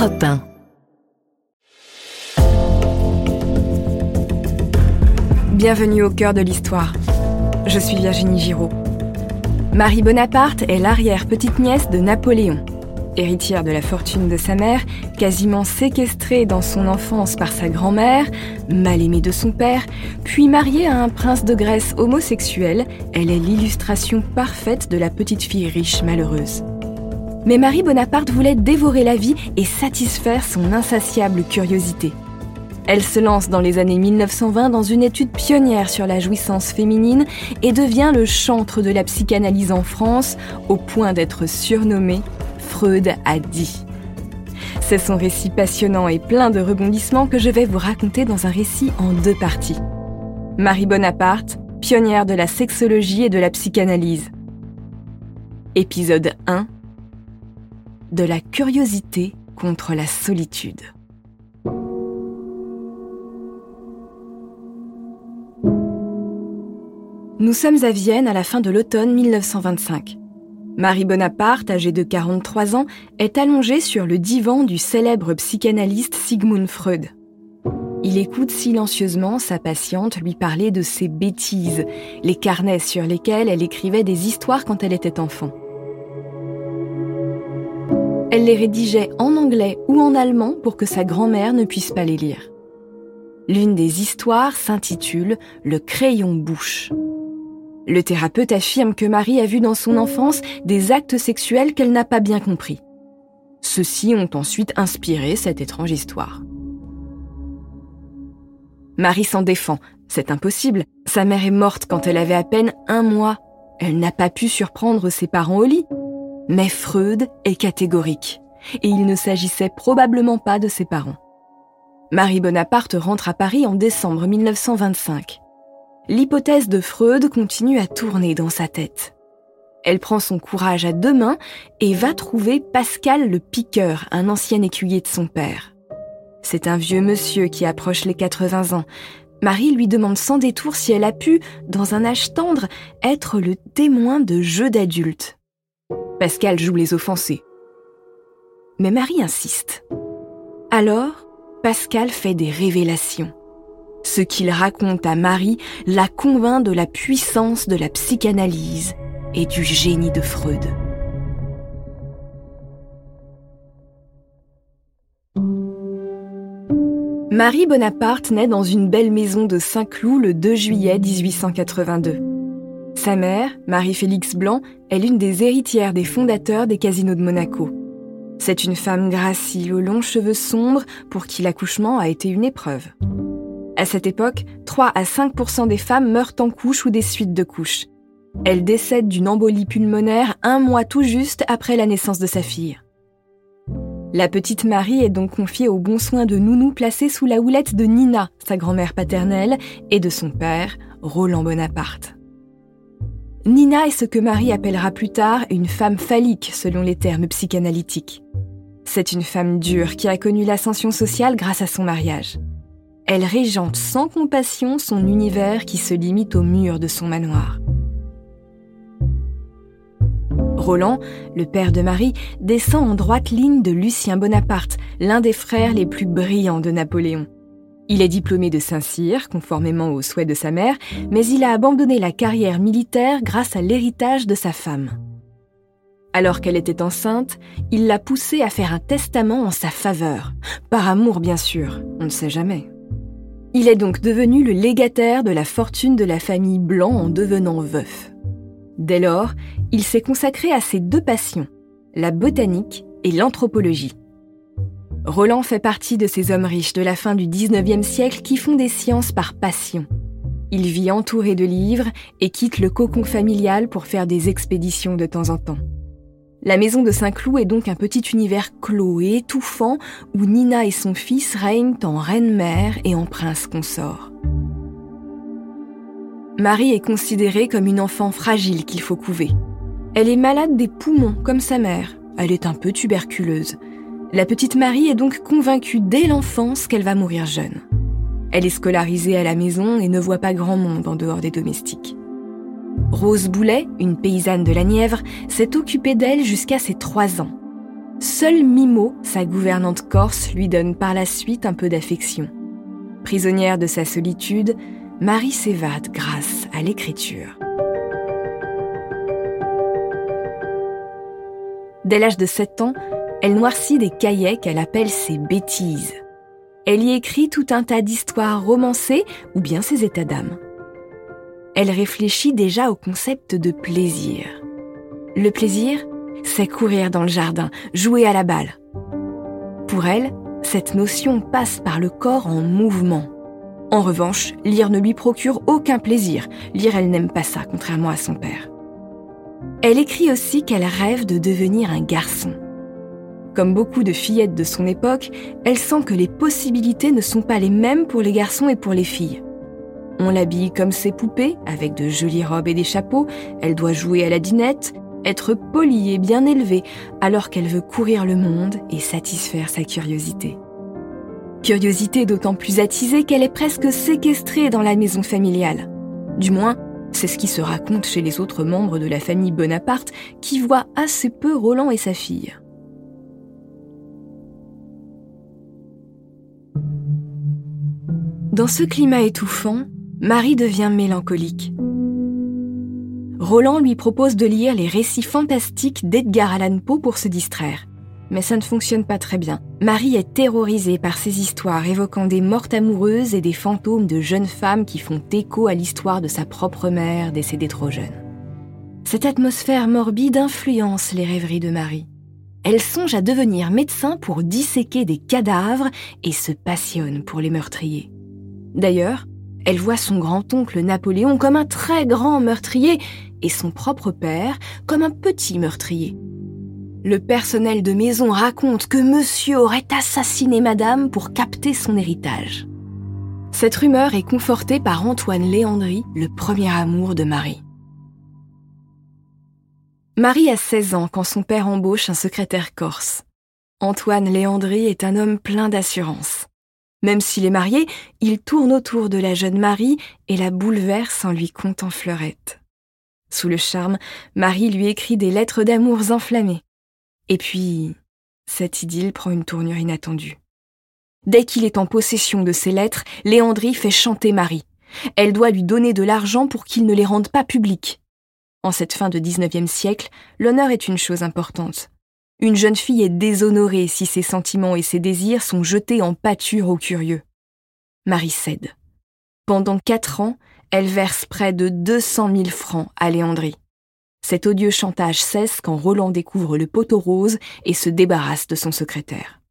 Europe 1. Bienvenue au cœur de l'histoire. Je suis Virginie Giraud. Marie Bonaparte est l'arrière-petite-nièce de Napoléon. Héritière de la fortune de sa mère, quasiment séquestrée dans son enfance par sa grand-mère, mal aimée de son père, puis mariée à un prince de Grèce homosexuel, elle est l'illustration parfaite de la petite fille riche malheureuse. Mais Marie Bonaparte voulait dévorer la vie et satisfaire son insatiable curiosité. Elle se lance dans les années 1920 dans une étude pionnière sur la jouissance féminine et devient le chantre de la psychanalyse en France au point d'être surnommée Freud a dit. C'est son récit passionnant et plein de rebondissements que je vais vous raconter dans un récit en deux parties. Marie Bonaparte, pionnière de la sexologie et de la psychanalyse. Épisode 1 de la curiosité contre la solitude. Nous sommes à Vienne à la fin de l'automne 1925. Marie Bonaparte, âgée de 43 ans, est allongée sur le divan du célèbre psychanalyste Sigmund Freud. Il écoute silencieusement sa patiente lui parler de ses bêtises, les carnets sur lesquels elle écrivait des histoires quand elle était enfant. Elle les rédigeait en anglais ou en allemand pour que sa grand-mère ne puisse pas les lire. L'une des histoires s'intitule Le crayon bouche. Le thérapeute affirme que Marie a vu dans son enfance des actes sexuels qu'elle n'a pas bien compris. Ceux-ci ont ensuite inspiré cette étrange histoire. Marie s'en défend. C'est impossible. Sa mère est morte quand elle avait à peine un mois. Elle n'a pas pu surprendre ses parents au lit. Mais Freud est catégorique, et il ne s'agissait probablement pas de ses parents. Marie Bonaparte rentre à Paris en décembre 1925. L'hypothèse de Freud continue à tourner dans sa tête. Elle prend son courage à deux mains et va trouver Pascal le piqueur, un ancien écuyer de son père. C'est un vieux monsieur qui approche les 80 ans. Marie lui demande sans détour si elle a pu, dans un âge tendre, être le témoin de jeux d'adultes. Pascal joue les offensés. Mais Marie insiste. Alors, Pascal fait des révélations. Ce qu'il raconte à Marie la convainc de la puissance de la psychanalyse et du génie de Freud. Marie Bonaparte naît dans une belle maison de Saint-Cloud le 2 juillet 1882. Sa mère, Marie-Félix Blanc, est l'une des héritières des fondateurs des casinos de Monaco. C'est une femme gracile aux longs cheveux sombres pour qui l'accouchement a été une épreuve. À cette époque, 3 à 5% des femmes meurent en couche ou des suites de couches. Elle décède d'une embolie pulmonaire un mois tout juste après la naissance de sa fille. La petite Marie est donc confiée aux bons soins de Nounou placée sous la houlette de Nina, sa grand-mère paternelle, et de son père, Roland Bonaparte. Nina est ce que Marie appellera plus tard une femme phallique selon les termes psychanalytiques. C'est une femme dure qui a connu l'ascension sociale grâce à son mariage. Elle régente sans compassion son univers qui se limite aux murs de son manoir. Roland, le père de Marie, descend en droite ligne de Lucien Bonaparte, l'un des frères les plus brillants de Napoléon. Il est diplômé de Saint-Cyr, conformément aux souhaits de sa mère, mais il a abandonné la carrière militaire grâce à l'héritage de sa femme. Alors qu'elle était enceinte, il l'a poussée à faire un testament en sa faveur. Par amour, bien sûr, on ne sait jamais. Il est donc devenu le légataire de la fortune de la famille Blanc en devenant veuf. Dès lors, il s'est consacré à ses deux passions, la botanique et l'anthropologie. Roland fait partie de ces hommes riches de la fin du 19e siècle qui font des sciences par passion. Il vit entouré de livres et quitte le cocon familial pour faire des expéditions de temps en temps. La maison de Saint-Cloud est donc un petit univers clos et étouffant où Nina et son fils règnent en reine-mère et en prince consort. Marie est considérée comme une enfant fragile qu'il faut couver. Elle est malade des poumons comme sa mère. Elle est un peu tuberculeuse. La petite Marie est donc convaincue dès l'enfance qu'elle va mourir jeune. Elle est scolarisée à la maison et ne voit pas grand monde en dehors des domestiques. Rose Boulet, une paysanne de la Nièvre, s'est occupée d'elle jusqu'à ses trois ans. Seule Mimo, sa gouvernante corse, lui donne par la suite un peu d'affection. Prisonnière de sa solitude, Marie s'évade grâce à l'écriture. Dès l'âge de 7 ans, elle noircit des cahiers qu'elle appelle ses bêtises. Elle y écrit tout un tas d'histoires romancées ou bien ses états d'âme. Elle réfléchit déjà au concept de plaisir. Le plaisir, c'est courir dans le jardin, jouer à la balle. Pour elle, cette notion passe par le corps en mouvement. En revanche, lire ne lui procure aucun plaisir. Lire, elle n'aime pas ça, contrairement à son père. Elle écrit aussi qu'elle rêve de devenir un garçon. Comme beaucoup de fillettes de son époque, elle sent que les possibilités ne sont pas les mêmes pour les garçons et pour les filles. On l'habille comme ses poupées, avec de jolies robes et des chapeaux, elle doit jouer à la dinette, être polie et bien élevée, alors qu'elle veut courir le monde et satisfaire sa curiosité. Curiosité d'autant plus attisée qu'elle est presque séquestrée dans la maison familiale. Du moins, c'est ce qui se raconte chez les autres membres de la famille Bonaparte qui voient assez peu Roland et sa fille. Dans ce climat étouffant, Marie devient mélancolique. Roland lui propose de lire les récits fantastiques d'Edgar Allan Poe pour se distraire mais ça ne fonctionne pas très bien. Marie est terrorisée par ces histoires évoquant des mortes amoureuses et des fantômes de jeunes femmes qui font écho à l'histoire de sa propre mère décédée trop jeune. Cette atmosphère morbide influence les rêveries de Marie. Elle songe à devenir médecin pour disséquer des cadavres et se passionne pour les meurtriers. D'ailleurs, elle voit son grand-oncle Napoléon comme un très grand meurtrier et son propre père comme un petit meurtrier. Le personnel de maison raconte que monsieur aurait assassiné madame pour capter son héritage. Cette rumeur est confortée par Antoine Léandry, le premier amour de Marie. Marie a 16 ans quand son père embauche un secrétaire corse. Antoine Léandry est un homme plein d'assurance. Même s'il est marié, il tourne autour de la jeune Marie et la bouleverse en lui contant fleurette. Sous le charme, Marie lui écrit des lettres d'amour enflammées. Et puis, cette idylle prend une tournure inattendue. Dès qu'il est en possession de ses lettres, Léandrie fait chanter Marie. Elle doit lui donner de l'argent pour qu'il ne les rende pas publics. En cette fin de XIXe siècle, l'honneur est une chose importante. Une jeune fille est déshonorée si ses sentiments et ses désirs sont jetés en pâture aux curieux. Marie cède. Pendant quatre ans, elle verse près de 200 000 francs à Léandrie. Cet odieux chantage cesse quand Roland découvre le poteau rose et se débarrasse de son secrétaire.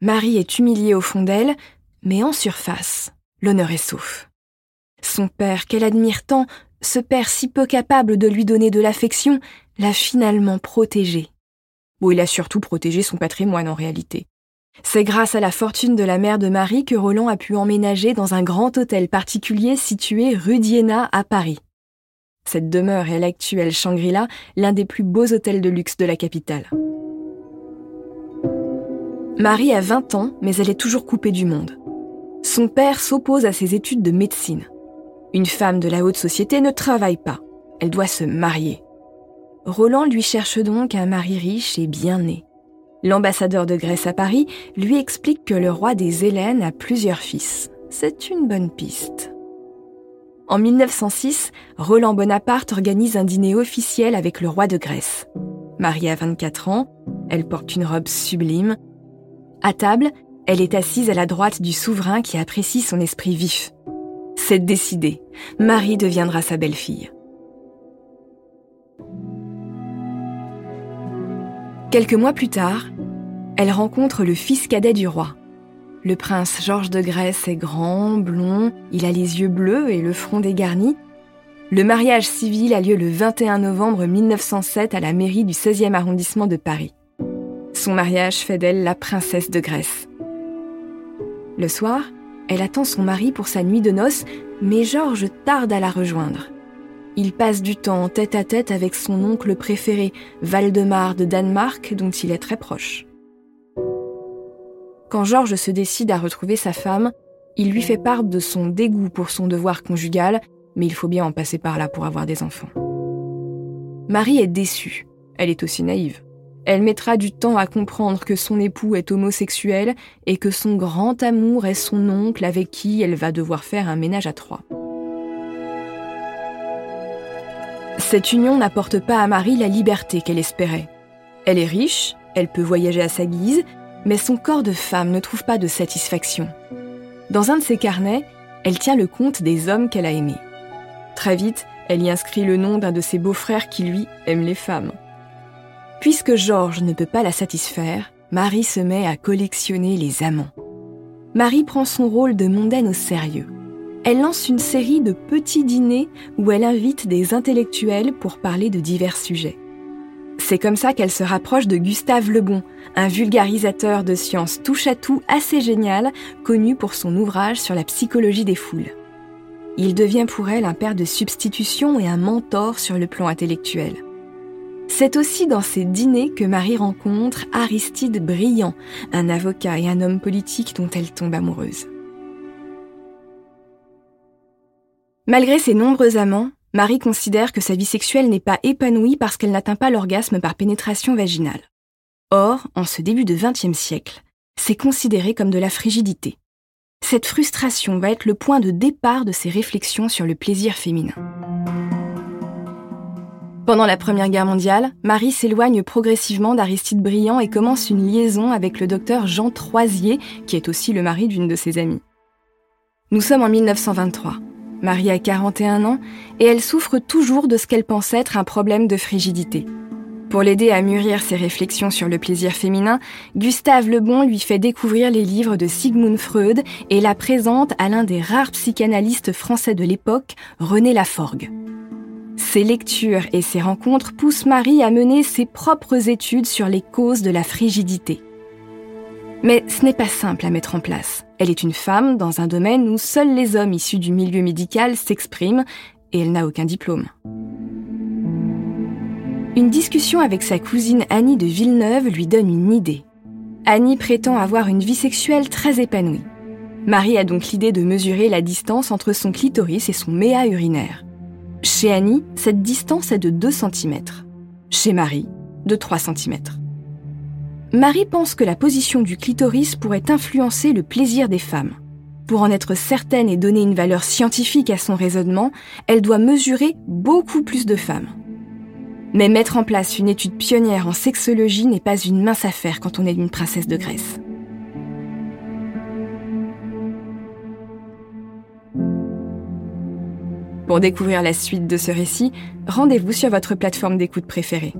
Marie est humiliée au fond d'elle, mais en surface, l'honneur est sauf. Son père, qu'elle admire tant, ce père si peu capable de lui donner de l'affection, l'a finalement protégée. Bon, il a surtout protégé son patrimoine en réalité. C'est grâce à la fortune de la mère de Marie que Roland a pu emménager dans un grand hôtel particulier situé rue d'Iéna à Paris. Cette demeure est l'actuel Shangri-La, l'un des plus beaux hôtels de luxe de la capitale. Marie a 20 ans, mais elle est toujours coupée du monde. Son père s'oppose à ses études de médecine. Une femme de la haute société ne travaille pas. Elle doit se marier. Roland lui cherche donc un mari riche et bien né. L'ambassadeur de Grèce à Paris lui explique que le roi des Hélènes a plusieurs fils. C'est une bonne piste. En 1906, Roland Bonaparte organise un dîner officiel avec le roi de Grèce. Marie a 24 ans, elle porte une robe sublime. À table, elle est assise à la droite du souverain qui apprécie son esprit vif. C'est décidé, Marie deviendra sa belle-fille. Quelques mois plus tard, elle rencontre le fils cadet du roi. Le prince Georges de Grèce est grand, blond, il a les yeux bleus et le front dégarni. Le mariage civil a lieu le 21 novembre 1907 à la mairie du 16e arrondissement de Paris. Son mariage fait d'elle la princesse de Grèce. Le soir, elle attend son mari pour sa nuit de noces, mais Georges tarde à la rejoindre. Il passe du temps tête à tête avec son oncle préféré, Valdemar de Danemark, dont il est très proche. Quand Georges se décide à retrouver sa femme, il lui fait part de son dégoût pour son devoir conjugal, mais il faut bien en passer par là pour avoir des enfants. Marie est déçue. Elle est aussi naïve. Elle mettra du temps à comprendre que son époux est homosexuel et que son grand amour est son oncle avec qui elle va devoir faire un ménage à trois. Cette union n'apporte pas à Marie la liberté qu'elle espérait. Elle est riche, elle peut voyager à sa guise, mais son corps de femme ne trouve pas de satisfaction. Dans un de ses carnets, elle tient le compte des hommes qu'elle a aimés. Très vite, elle y inscrit le nom d'un de ses beaux-frères qui, lui, aime les femmes. Puisque Georges ne peut pas la satisfaire, Marie se met à collectionner les amants. Marie prend son rôle de mondaine au sérieux. Elle lance une série de petits dîners où elle invite des intellectuels pour parler de divers sujets. C'est comme ça qu'elle se rapproche de Gustave Lebon, un vulgarisateur de sciences touche-à-tout assez génial, connu pour son ouvrage sur la psychologie des foules. Il devient pour elle un père de substitution et un mentor sur le plan intellectuel. C'est aussi dans ces dîners que Marie rencontre Aristide Briand, un avocat et un homme politique dont elle tombe amoureuse. Malgré ses nombreux amants, Marie considère que sa vie sexuelle n'est pas épanouie parce qu'elle n'atteint pas l'orgasme par pénétration vaginale. Or, en ce début de XXe siècle, c'est considéré comme de la frigidité. Cette frustration va être le point de départ de ses réflexions sur le plaisir féminin. Pendant la Première Guerre mondiale, Marie s'éloigne progressivement d'Aristide Briand et commence une liaison avec le docteur Jean Troisier, qui est aussi le mari d'une de ses amies. Nous sommes en 1923. Marie a 41 ans et elle souffre toujours de ce qu'elle pense être un problème de frigidité. Pour l'aider à mûrir ses réflexions sur le plaisir féminin, Gustave Lebon lui fait découvrir les livres de Sigmund Freud et la présente à l'un des rares psychanalystes français de l'époque, René Laforgue. Ces lectures et ces rencontres poussent Marie à mener ses propres études sur les causes de la frigidité. Mais ce n'est pas simple à mettre en place. Elle est une femme dans un domaine où seuls les hommes issus du milieu médical s'expriment et elle n'a aucun diplôme. Une discussion avec sa cousine Annie de Villeneuve lui donne une idée. Annie prétend avoir une vie sexuelle très épanouie. Marie a donc l'idée de mesurer la distance entre son clitoris et son méa urinaire. Chez Annie, cette distance est de 2 cm. Chez Marie, de 3 cm. Marie pense que la position du clitoris pourrait influencer le plaisir des femmes. Pour en être certaine et donner une valeur scientifique à son raisonnement, elle doit mesurer beaucoup plus de femmes. Mais mettre en place une étude pionnière en sexologie n'est pas une mince affaire quand on est une princesse de Grèce. Pour découvrir la suite de ce récit, rendez-vous sur votre plateforme d'écoute préférée.